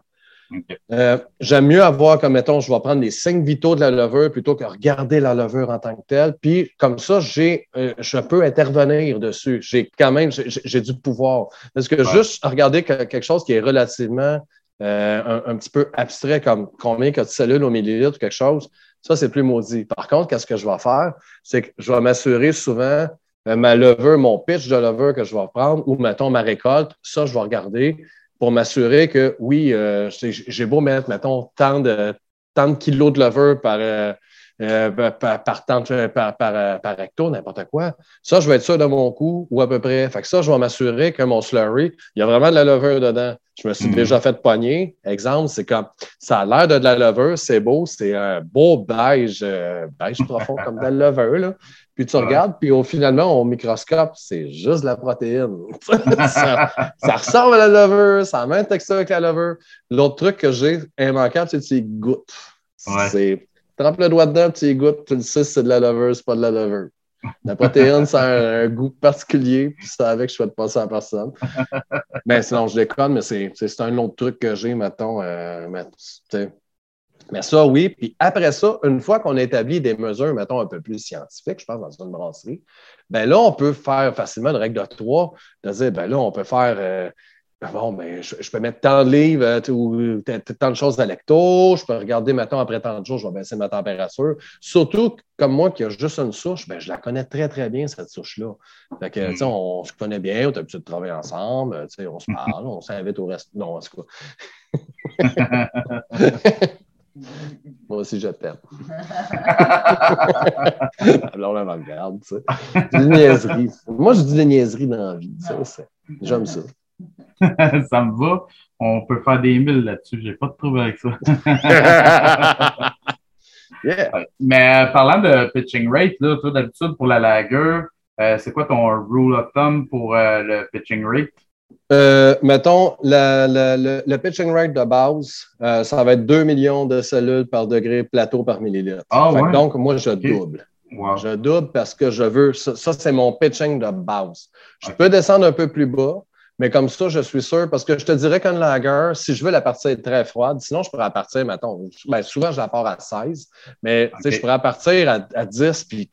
Euh, j'aime mieux avoir comme, mettons, je vais prendre les cinq vitaux de la levure plutôt que regarder la levure en tant que telle. Puis, comme ça, j'ai, euh, je peux intervenir dessus. J'ai quand même, j'ai, du pouvoir. Parce que juste regarder quelque chose qui est relativement euh, un, petit peu abstrait, comme combien a de cellules au millilitre ou quelque chose, ça, c'est plus maudit. Par contre, qu'est-ce que je vais faire? C'est que je vais m'assurer souvent ma levure, mon pitch de levure que je vais prendre, ou mettons ma récolte, ça, je vais regarder pour m'assurer que oui, euh, j'ai beau mettre, mettons, tant de, tant de kilos de par, euh, euh, par, par, par, par, recto, n'importe quoi. Ça, je vais être sûr de mon coup ou à peu près. Fait que ça, je vais m'assurer que mon slurry, il y a vraiment de la levure dedans. Je me suis mm-hmm. déjà fait pogner. Exemple, c'est comme ça a l'air de, de la levure, c'est beau, c'est un beau beige, beige profond comme de la levure. Là. Puis tu regardes, puis au, finalement, au microscope, c'est juste de la protéine. ça, ressemble à la levure, ça a même texture avec la levure. L'autre truc que j'ai immanquable, c'est que tu y goûtes. C'est trempe le doigt dedans, tu y goûtes, tu le sais c'est de la levure, c'est pas de la levure. La protéine, ça a un, goût particulier, puis c'est avec que je fais de passer à personne. Mais sinon, je déconne, mais c'est un autre truc que j'ai, mettons. Euh, mais ça, oui. Puis après ça, une fois qu'on a établi des mesures, mettons, un peu plus scientifiques, je pense, dans une brasserie, bien là, on peut faire facilement une règle de trois, de dire, bien là, on peut faire. Euh, bon, ben, je, peux mettre tant de livres euh, ou tant de choses à lecto. Je peux regarder, mettons, après tant de jours, je vais baisser ma température. Surtout, comme moi, qui a juste une souche, ben, je la connais très, très bien, cette souche-là. Fait que, tu sais, mm. on se connaît bien, on a l'habitude de travailler ensemble, tu sais, on se parle, on s'invite au reste. Non, c'est quoi. Moi aussi, je t'aime. Alors, on regarde, tu sais. Moi, je dis des niaiseries dans la vie. J'aime ça. ça me va. On peut faire des milles là-dessus. J'ai pas de trouble avec ça. yeah. Mais euh, parlant de pitching rate, là, toi, d'habitude, pour la lager, euh, c'est quoi ton rule of thumb pour euh, le pitching rate? Euh, mettons, le, pitching rate de base, euh, ça va être 2 millions de cellules par degré plateau par millilitre. Ah, donc, moi, je double. Je double parce que je veux. Ça, c'est mon pitching de base. Je peux descendre un peu plus bas, mais comme ça, je suis sûr, parce que je te dirais qu'un lager, si je veux la partir très froide, sinon je pourrais partir, mettons, ben, souvent je la pars à 16, mais je pourrais partir à, à 10 puis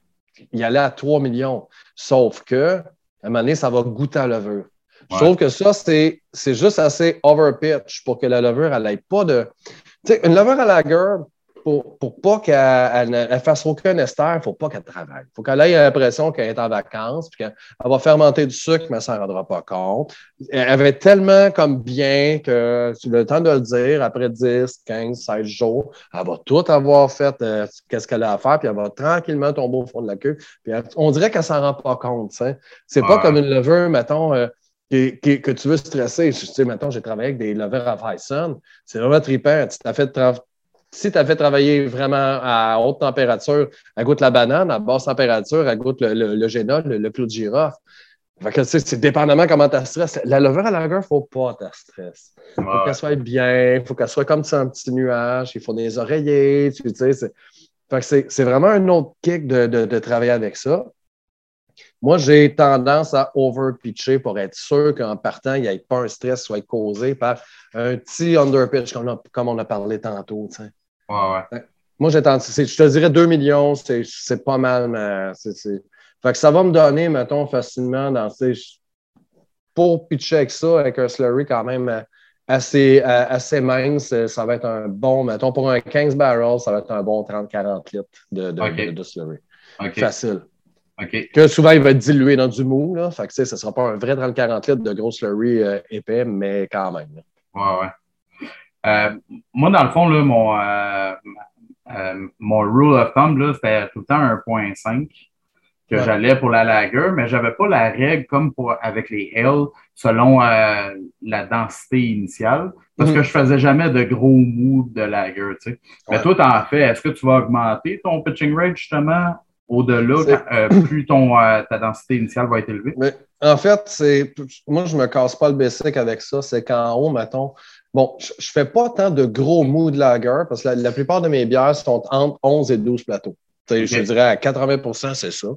y aller à 3 millions. Sauf que, à un moment donné, ça va goûter à levure. Je trouve que ça, c'est juste assez overpitch pour que la levure, elle n'ait pas de. Tu sais, une levure à lager, pour, pour pas qu'elle fasse aucun ester, il ne faut pas qu'elle travaille. Il faut qu'elle ait l'impression qu'elle est en vacances, puis qu'elle va fermenter du sucre, mais elle ne s'en rendra pas compte. Elle avait tellement comme bien que tu le temps de le dire, après 10, 15, 16 jours, elle va tout avoir fait, euh, qu'est-ce qu'elle a à faire, puis elle va tranquillement tomber au fond de la queue. Puis on dirait qu'elle ne s'en rend pas compte. C'est pas comme une levure, mettons, euh, que tu veux stresser. Tu sais, mettons, j'ai travaillé avec des levures à Tyson. C'est vraiment trippant. Tu t'as fait si tu as fait travailler vraiment à haute température, elle goûte la banane, à basse température, elle goûte le, le, le génol, le, clou de girofle. c'est dépendamment comment tu stresses. La levure à lager, il ne faut pas ta stress. Il faut qu'elle soit bien, il faut qu'elle soit comme ça, un petit nuage, il faut des oreillers. Tu sais, c'est vraiment un autre kick de, de, de travailler avec ça. Moi, j'ai tendance à over-pitcher pour être sûr qu'en partant, il n'y ait pas un stress soit causé par un petit under-pitch, comme, comme, on a parlé tantôt. Ouais, ouais. Moi, j'ai tendance, je te dirais 2 millions, c'est pas mal, mais Fait que ça va me donner, mettons, facilement dans ces. Pour pitcher avec ça, avec un slurry quand même assez, assez mince, ça va être un bon, mettons, pour un 15 barrels, ça va être un bon 30-40 litres de, de, slurry. Facile. Que souvent, il va être dilué dans du mou. Là. Fait que, ce ne sera pas un vrai 30-40 litres de gros slurry euh, épais, mais quand même. Ouais, ouais. Euh, moi, dans le fond, là, mon, euh, mon rule of thumb, c'était tout le temps 1.5 que j'allais pour la lager, mais je n'avais pas la règle comme pour, avec les L selon la densité initiale, parce que mhm. je ne faisais jamais de gros mou de lager. Tu sais. Mais toi, tu en fais. Est-ce que tu vas augmenter ton pitching rate justement? Au-delà, euh, plus ton, euh, ta densité initiale va être élevée? Mais, en fait, c'est moi, je ne me casse pas le basic avec ça. C'est qu'en haut, mettons, bon, je ne fais pas tant de gros mood lager parce que la, plupart de mes bières sont entre 11 et 12 plateaux. Je dirais à 80% c'est ça.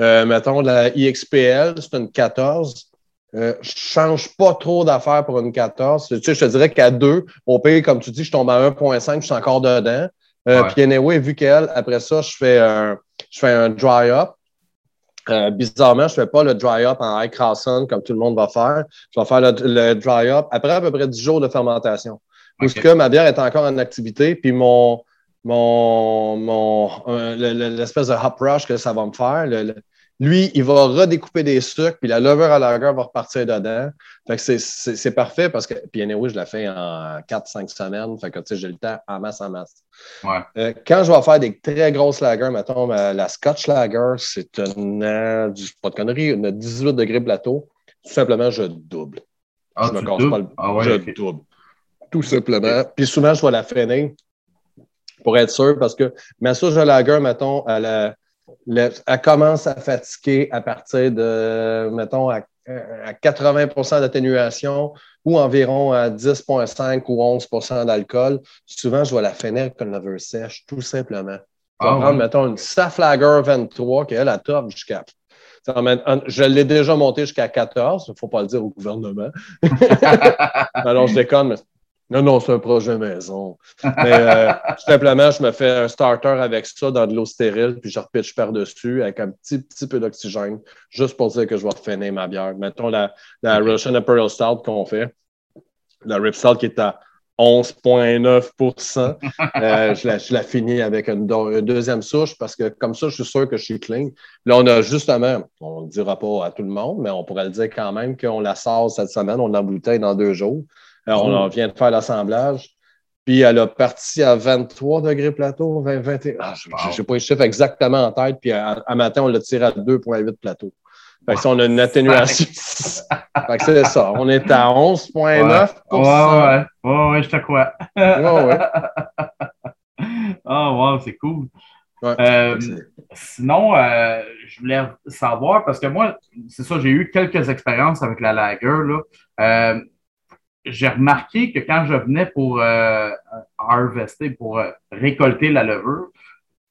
Euh, mettons, la IXPL, c'est une 14. je ne change pas trop d'affaires pour une 14. Tu sais, je te dirais qu'à 2, au pays, comme tu dis, je tombe à 1,5, je suis encore dedans. Puis anyway, vu qu'elle, après ça, je fais un je fais un dry-up. Euh, bizarrement, je ne fais pas le dry-up en high crosson comme tout le monde va faire. Je vais faire le, dry-up après à peu près 10 jours de fermentation. Parce que ma bière est encore en activité, puis mon, mon, mon l'espèce de hop rush que ça va me faire, lui, il va redécouper des sucres, puis la levure à lager va repartir dedans. Fait que c'est parfait parce que, puis anyway, je la fais en 4-5 semaines. Fait que, tu sais, j'ai le temps en masse, en masse. Ouais. Euh, quand je vais faire des très grosses lagers, mettons, la Scotch Lager, c'est une, euh, pas de conneries, une 18 degrés plateau. Tout simplement, je double. Ah, je me casse pas le. Ah, ouais, je double. Tout simplement. Puis souvent, je vais la freiner pour être sûr parce que ma Scotch Lager, mettons, à la elle commence à fatiguer à partir de, mettons, à, 80% d'atténuation ou environ à 10,5 ou 11% d'alcool. Souvent, je vais la finir avec une levure sèche, tout simplement. Je vais ah prendre, mettons, une Saflager 23 qui est la top jusqu'à. Je l'ai déjà monté jusqu'à 14, il ne faut pas le dire au gouvernement. Alors, je déconne, mais non, non, c'est un projet maison. Mais euh, tout simplement, je me fais un starter avec ça dans de l'eau stérile, puis je repitche par-dessus avec un petit, petit peu d'oxygène, juste pour dire que je vais refinir ma bière. Mettons la, la Russian Imperial Stout qu'on fait, la Rip Stout qui est à 11,9 euh, je, la, je la finis avec une, deuxième souche parce que comme ça, je suis sûr que je suis clean. Là, on a justement, on ne le dira pas à tout le monde, mais on pourrait le dire quand même qu'on la sort cette semaine, on l'embouteille dans deux jours. Alors, on vient de faire l'assemblage. Puis elle a parti à 23 degrés plateau, 20, 21. Ah, je n'ai pas les chiffres exactement en tête. Puis à, matin, on l'a tiré à 2,8 plateau. Fait que ça, on a une atténuation. fait que c'est ça. On est à 11,9 ouais. ouais, ouais, ouais, je te crois. ouais, ouais. Oh, wow, c'est cool. Euh, sinon, euh, je voulais savoir, parce que moi, c'est ça, j'ai eu quelques expériences avec la lager. Là. Euh, j'ai remarqué que quand je venais pour euh, harvester, pour euh, récolter la levure,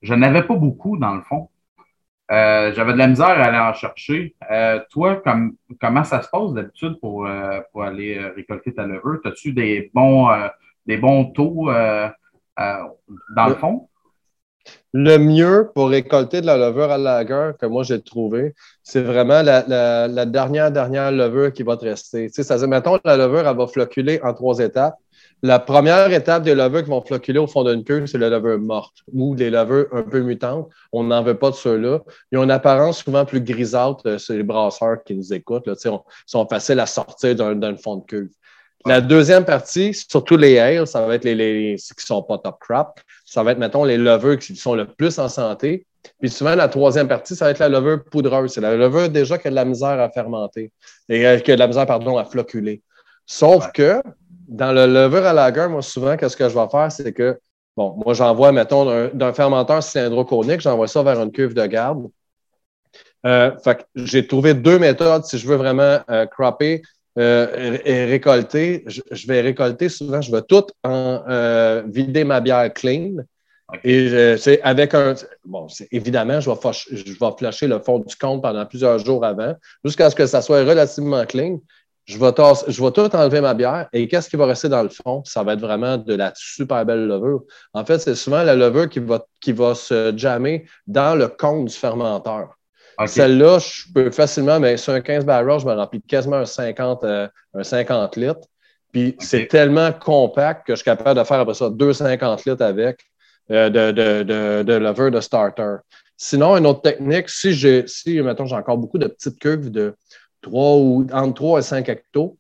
je n'avais pas beaucoup dans le fond. Euh, j'avais de la misère à aller en chercher. toi, comment ça se passe d'habitude pour, pour aller récolter ta levure? As-tu des bons, des bons taux dans le fond? Le mieux pour récolter de la levure à lager que moi j'ai trouvé, c'est vraiment la, dernière, dernière levure qui va te rester. Tu sais, ça mettons, la levure, elle va floculer en trois étapes. La première étape des levures qui vont floculer au fond d'une queue, c'est le levure morte ou les levures un peu mutantes. On n'en veut pas de ceux-là. Ils ont une apparence souvent plus grisâtre euh, sur les brasseurs qui nous écoutent. Là, ils sont faciles à sortir d'un fond de queue. La deuxième partie, surtout les ales, ça va être les, les, qui ne sont pas top crop. Ça va être, mettons, les levures qui sont le plus en santé. Puis souvent, la troisième partie, ça va être la levure poudreuse. C'est la levure déjà qui a de la misère à fermenter, et, euh, qui a de la misère, pardon, à floculer. Sauf que dans le levure à lager, moi, souvent, qu'est-ce que je vais faire, c'est que, bon, moi, j'envoie, mettons, d'un fermenteur cylindroconique, j'envoie ça vers une cuve de garde. Euh, fait j'ai trouvé deux méthodes si je veux vraiment euh, cropper euh, et récolter. Je, vais récolter souvent, je vais tout en vider ma bière clean. Et c'est avec un. Bon, évidemment, je vais, je vais flasher le fond du compte pendant plusieurs jours avant, jusqu'à ce que ça soit relativement clean je vais, je vais tout enlever ma bière et qu'est-ce qui va rester dans le fond? Ça va être vraiment de la super belle levure. En fait, c'est souvent la levure qui va, qui va se jammer dans le compte du fermenteur. Celle-là, je peux facilement, mais sur un 15 barrels, je me remplis quasiment un 50, euh, un 50 litres. Puis c'est tellement compact que je suis capable de faire après ça 250 litres avec euh, de, de, de, de levure de starter. Sinon, une autre technique, si j'ai, si, mettons, j'ai encore beaucoup de petites cuves de 3 ou entre 3 et 5 hectos.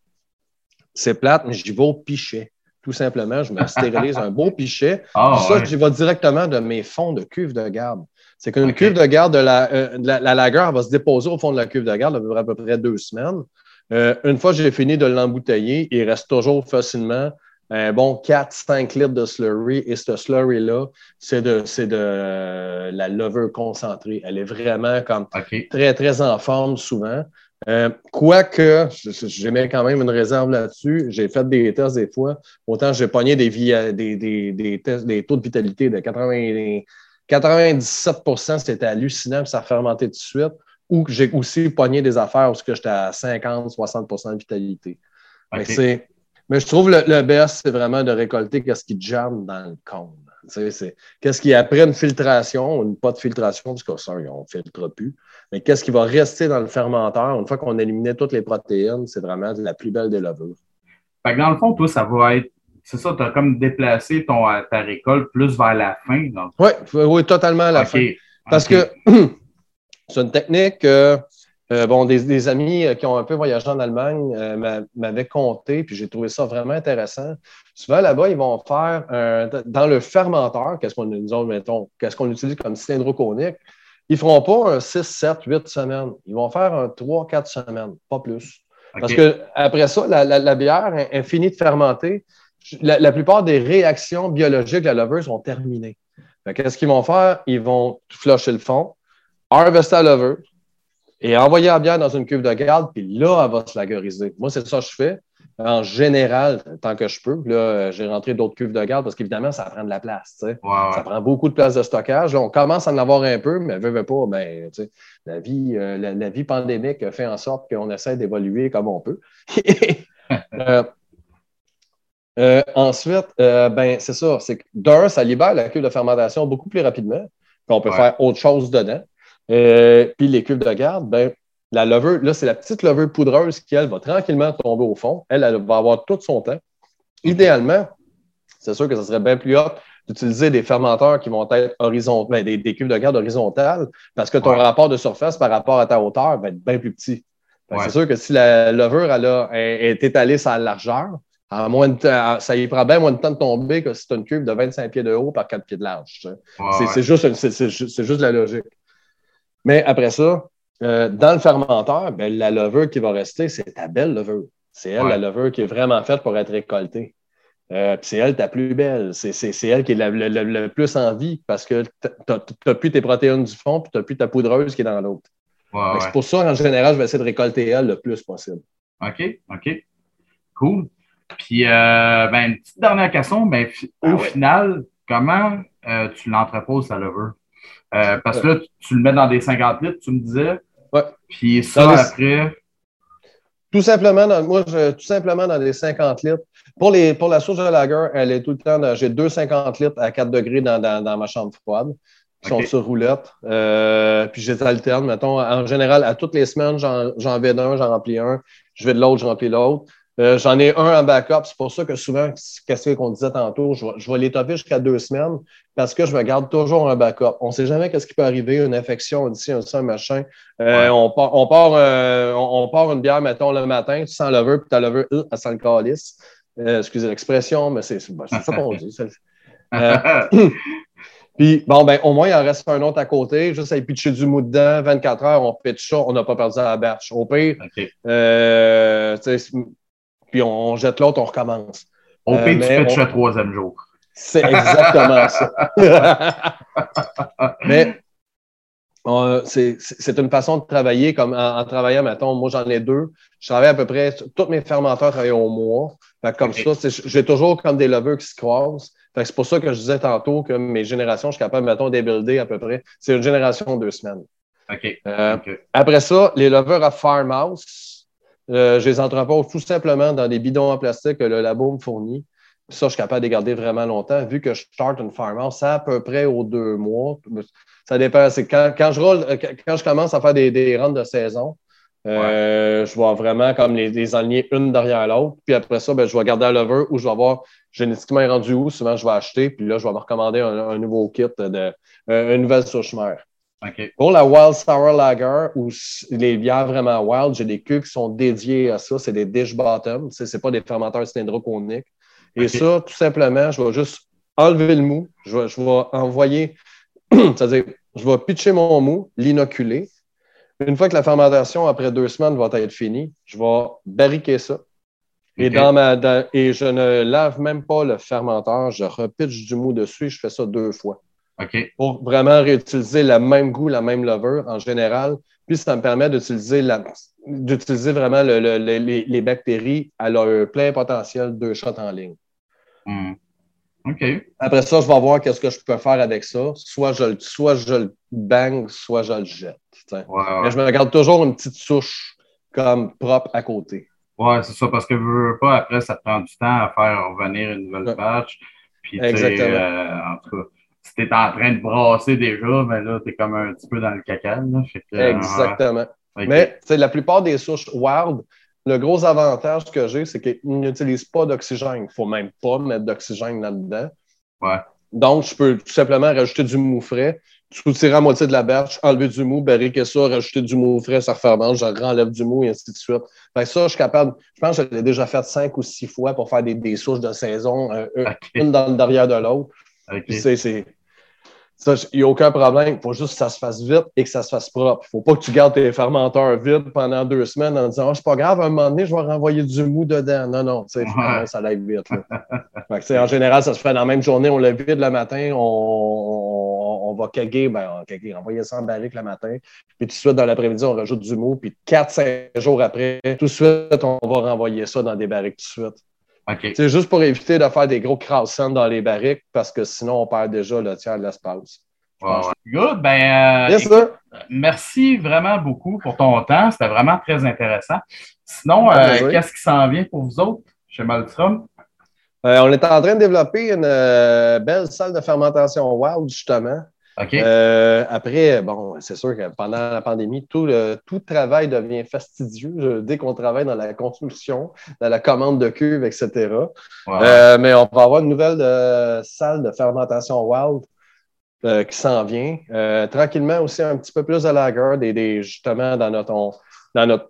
C'est plate, mais j'y vais au pichet. Tout simplement, je me stérilise un beau pichet. Ah, ça, j'y vais directement de mes fonds de cuve de garde. C'est qu'une cuve de garde de la, euh, la, lager va se déposer au fond de la cuve de garde à peu près deux semaines. Euh, une fois que j'ai fini de l'embouteiller, il reste toujours facilement un bon 4-5 litres de slurry. Et ce slurry-là, c'est de, de euh, la levure concentrée. Elle est vraiment comme très, très en forme souvent. Euh, quoique, j'ai quand même une réserve là-dessus. J'ai fait des tests des fois. Autant j'ai pogné des, des, des, des, tests, des taux de vitalité de 80, 97 c'était hallucinant, puis ça a fermenté tout de suite. Ou j'ai aussi pogné des affaires où j'étais à 50-60% de vitalité. Mais, je trouve le, le best, c'est vraiment de récolter ce qui jamme dans le cône. Qu'est-ce qui, après une filtration, une pas de filtration, parce que ça, on ne filtre plus, mais qu'est-ce qui va rester dans le fermenteur? Une fois qu'on a éliminé toutes les protéines, c'est vraiment la plus belle des levures. dans le fond, toi, ça va être. C'est ça, tu as comme déplacé ton, ta récolte plus vers la fin. Oui, oui, totalement à la fin. Parce que c'est une technique. Euh, euh, bon, des, amis euh, qui ont un peu voyagé en Allemagne euh, m'avaient compté, puis j'ai trouvé ça vraiment intéressant. Souvent, là-bas, ils vont faire dans le fermenteur, qu'est-ce qu'on nous mettons, qu'est-ce qu'on utilise comme cylindro conique, ils ne feront pas un 6, 7, 8 semaines. Ils vont faire un 3, 4 semaines, pas plus. Parce que après ça, la, bière est, finie de fermenter. La, plupart des réactions biologiques de la leveuse sont terminées. Qu'est-ce qu'ils vont faire? Ils vont flusher le fond, harvester la leveuse, et envoyer la bière dans une cuve de garde, puis là, elle va se lageriser. Moi, c'est ça que je fais. En général, tant que je peux. Là, j'ai rentré d'autres cuves de garde parce qu'évidemment, ça prend de la place. Ça prend beaucoup de place de stockage. on commence à en avoir un peu, mais veut, veut pas, ben, la, vie, euh, la, vie pandémique fait en sorte qu'on essaie d'évoluer comme on peut. Euh, euh, ensuite, ben, c'est ça. C'est d'un, ça libère la cuve de fermentation beaucoup plus rapidement. qu'on peut faire autre chose dedans. Euh, puis les cuves de garde, ben, la levure, là, c'est la petite levure poudreuse qui, elle, va tranquillement tomber au fond. Elle, elle va avoir tout son temps. Idéalement, c'est sûr que ce serait bien plus hot d'utiliser des fermenteurs qui vont être horizontaux, ben, des, des, cuves de garde horizontales, parce que ton rapport de surface par rapport à ta hauteur va être bien plus petit. C'est sûr que si la levure elle a, est étalée la largeur, à moins ça y prend bien moins de temps de tomber que si tu as une cuve de 25 pieds de haut par 4 pieds de large. c'est juste, juste la logique. Mais après ça, euh, dans le fermenteur, ben, la levure qui va rester, c'est ta belle levure. C'est elle, la levure qui est vraiment faite pour être récoltée. Euh, c'est elle ta plus belle. C'est elle qui est le plus en vie parce que tu n'as plus tes protéines du fond puis tu n'as plus ta poudreuse qui est dans l'autre. c'est pour ça, en général, je vais essayer de récolter elle le plus possible. OK, OK. Cool. Puis, euh, ben, une petite dernière question. Ben, au ah final, comment tu l'entreposes, ta levure? Parce que là, tu, le mets dans des 50 litres, tu me disais. Puis ça, après. Tout simplement, dans, moi, je, tout simplement dans des 50 litres. Pour, les, pour la source de lager, elle est tout le temps. J'ai deux 50 litres à 4 degrés dans, dans, ma chambre froide qui sont sur roulette. Euh, puis je les alterne. Mettons, en général, à toutes les semaines, j'en vais d'un, j'en remplis un. Je vais de l'autre, je remplis l'autre. Euh, j'en ai un en backup. C'est pour ça que souvent, qu'est-ce qu'on disait tantôt, je vais, je vais les topper jusqu'à deux semaines parce que je me garde toujours un backup. On ne sait jamais qu'est-ce qui peut arriver, une infection, ici, un, un machin. Euh, on, part, on, part, euh, on, part, une bière, mettons, le matin, tu sens le puis ta lever, euh, elle sent le calice. excusez l'expression, mais c'est ça qu'on dit. Puis, bon, ben, au moins, il en reste un autre à côté. Juste à pitcher du mou dedans, 24 heures, on pitch ça, on n'a pas perdu la batch. Au pire, euh, puis on, jette l'autre, on recommence. Au pire, tu pitches le troisième jour. C'est exactement ça. mais c'est une façon de travailler comme en, travaillant, mettons, moi j'en ai deux. Je travaille à peu près, tous mes fermenteurs travaillent au mois. comme ça, j'ai toujours comme des levures qui se croisent. C'est pour ça que je disais tantôt que mes générations, je suis capable, mettons, d'ébuilder à peu près. C'est une génération de deux semaines. Euh, après ça, les levures à farmhouse, euh, je les entrepose tout simplement dans des bidons en plastique que le labo me fournit. Ça, je suis capable de les garder vraiment longtemps. Vu que je start une farmhouse, c'est à peu près aux deux mois. Ça dépend. C'est quand, je roule, quand je commence à faire des, des de saison, euh, je vais vraiment comme les, les aligner une derrière l'autre. Puis après ça, ben, je vais garder à lever ou je vais voir génétiquement rendu où. Souvent, je vais acheter. Puis là, je vais me recommander un, nouveau kit, de, euh, une nouvelle souche mère. Pour la Wild Sour Lager ou les bières vraiment wild, j'ai des queues qui sont dédiées à ça. C'est des dish bottom. Ce n'est pas des fermenteurs cylindroconiques. Et ça, tout simplement, je vais juste enlever le mou. Je vais, je vais envoyer, c'est-à-dire, je vais pitcher mon mou, l'inoculer. Une fois que la fermentation, après deux semaines, va être finie, je vais barriquer ça. Et, dans ma, et je ne lave même pas le fermenteur, je repitche du mou dessus, je fais ça deux fois. Pour vraiment réutiliser le même goût, la même levure en général. Puis ça me permet d'utiliser d'utiliser vraiment les, bactéries à leur plein potentiel deux shots en ligne. Hmm. Après ça, je vais voir qu'est-ce que je peux faire avec ça. Soit je, soit je le bang, soit je le jette. Mais je me garde toujours une petite souche comme propre à côté. Ouais, c'est ça, parce que veux pas, après, ça prend du temps à faire revenir une nouvelle batch. Puis, Exactement. Euh, en tout cas, si tu es en train de brasser déjà, ben là, tu es comme un petit peu dans le caca. Exactement. Mais la plupart des souches wild, le gros avantage que j'ai, c'est qu'ils n'utilisent pas d'oxygène. Il ne faut même pas mettre d'oxygène là-dedans. Ouais. Donc, je peux tout simplement rajouter du mou frais, soutirer à moitié de la berge, enlever du mou, barriquer ça, rajouter du mou frais, ça refermente, je renlève du mou et ainsi de suite. Fait ça, je suis capable, je pense que je l'ai déjà fait cinq ou six fois pour faire des, des souches de saison, euh, une dans le derrière de l'autre. C'est il n'y a aucun problème. Il faut juste que ça se fasse vite et que ça se fasse propre. Il ne faut pas que tu gardes tes fermenteurs vides pendant deux semaines en disant oh, c'est pas grave, à un moment donné, je vais renvoyer du mou dedans. Non, non, ouais. ça lève vite. en général, ça se fait dans la même journée. On le vide le matin, on, on, va caguer, ben, on envoyer ça en barrique le matin. Puis tout de suite, dans l'après-midi, on rajoute du mou. Puis quatre, cinq jours après, tout de suite, on va renvoyer ça dans des barriques tout de suite. C'est juste pour éviter de faire des gros croissants dans les barriques parce que sinon, on perd déjà le tiers de l'espace. Good. Ben, euh, merci vraiment beaucoup pour ton temps. C'était vraiment très intéressant. Sinon, euh, qu'est-ce qui s'en vient pour vous autres chez Maltrum? Euh, on est en train de développer une belle salle de fermentation wild, justement. Euh, après, bon, c'est sûr que pendant la pandémie, tout, le, tout travail devient fastidieux dès qu'on travaille dans la construction, dans la commande de cuves, etc. Euh, mais on va avoir une nouvelle euh, salle de fermentation wild qui s'en vient. tranquillement aussi un petit peu plus de lager, des, justement dans notre, dans notre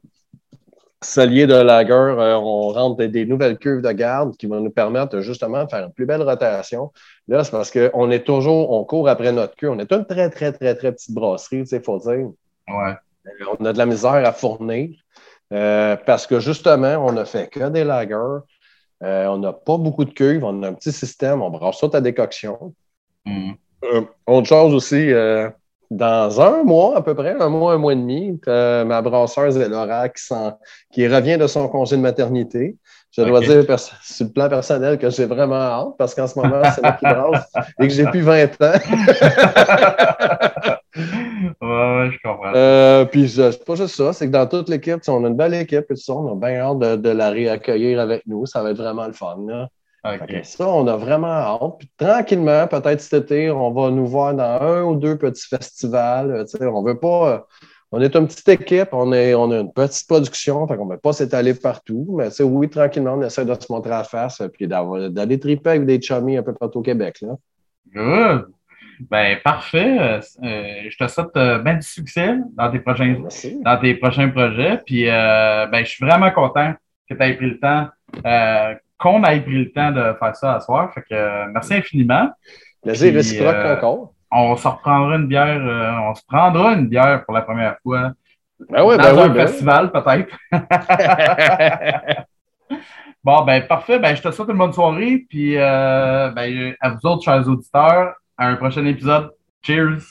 Salier de lager, euh, on rentre des, nouvelles cuves de garde qui vont nous permettre justement de faire une plus belle rotation. Là, c'est parce qu'on est toujours, on court après notre queue. On est une très, très, très, très petite brasserie, il faut dire. Ouais. Euh, on a de la misère à fournir euh, parce que justement, on ne fait que des lagers. on n'a pas beaucoup de cuves, on a un petit système, on brasse toute à décoction. Mm. autre chose aussi, dans un mois à peu près, un mois, un mois et demi, ma brasseuse Laura qui, qui revient de son congé de maternité. Je dois dire, sur le plan personnel, que j'ai vraiment hâte parce qu'en ce moment, c'est moi qui brasse et que j'ai plus 20 ans. ouais, je comprends. Euh, puis, c'est pas juste ça, c'est que dans toute l'équipe, on a une belle équipe et tout ça, on a bien hâte de, la réaccueillir avec nous. Ça va être vraiment le fun. Là. Ça, on a vraiment hâte. Puis, tranquillement, peut-être cet été, on va nous voir dans un ou deux petits festivals. on veut pas. on est une petite équipe, on, est, on a une petite production, fait qu'on ne va pas s'étaler partout, mais c'est oui, tranquillement, on essaie de se montrer à face puis d'aller triper avec des chummies un peu partout au Québec. Là. Good. Ben, parfait. Euh, je te souhaite euh, bien du succès dans tes prochains, dans tes prochains projets. Puis, euh, ben, je suis vraiment content que tu aies pris le temps, qu'on ait pris le temps de faire ça à soir. Fait que, merci infiniment. Plaisir réciproque encore. On se reprendra une bière, on se prendra une bière pour la première fois. Ben oui, dans ben un ben festival, peut-être. bon, ben, parfait. Ben, je te souhaite une bonne soirée. Puis, ben, à vous autres, chers auditeurs, à un prochain épisode. Cheers!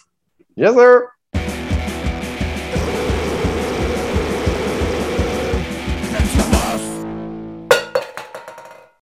Yes, sir!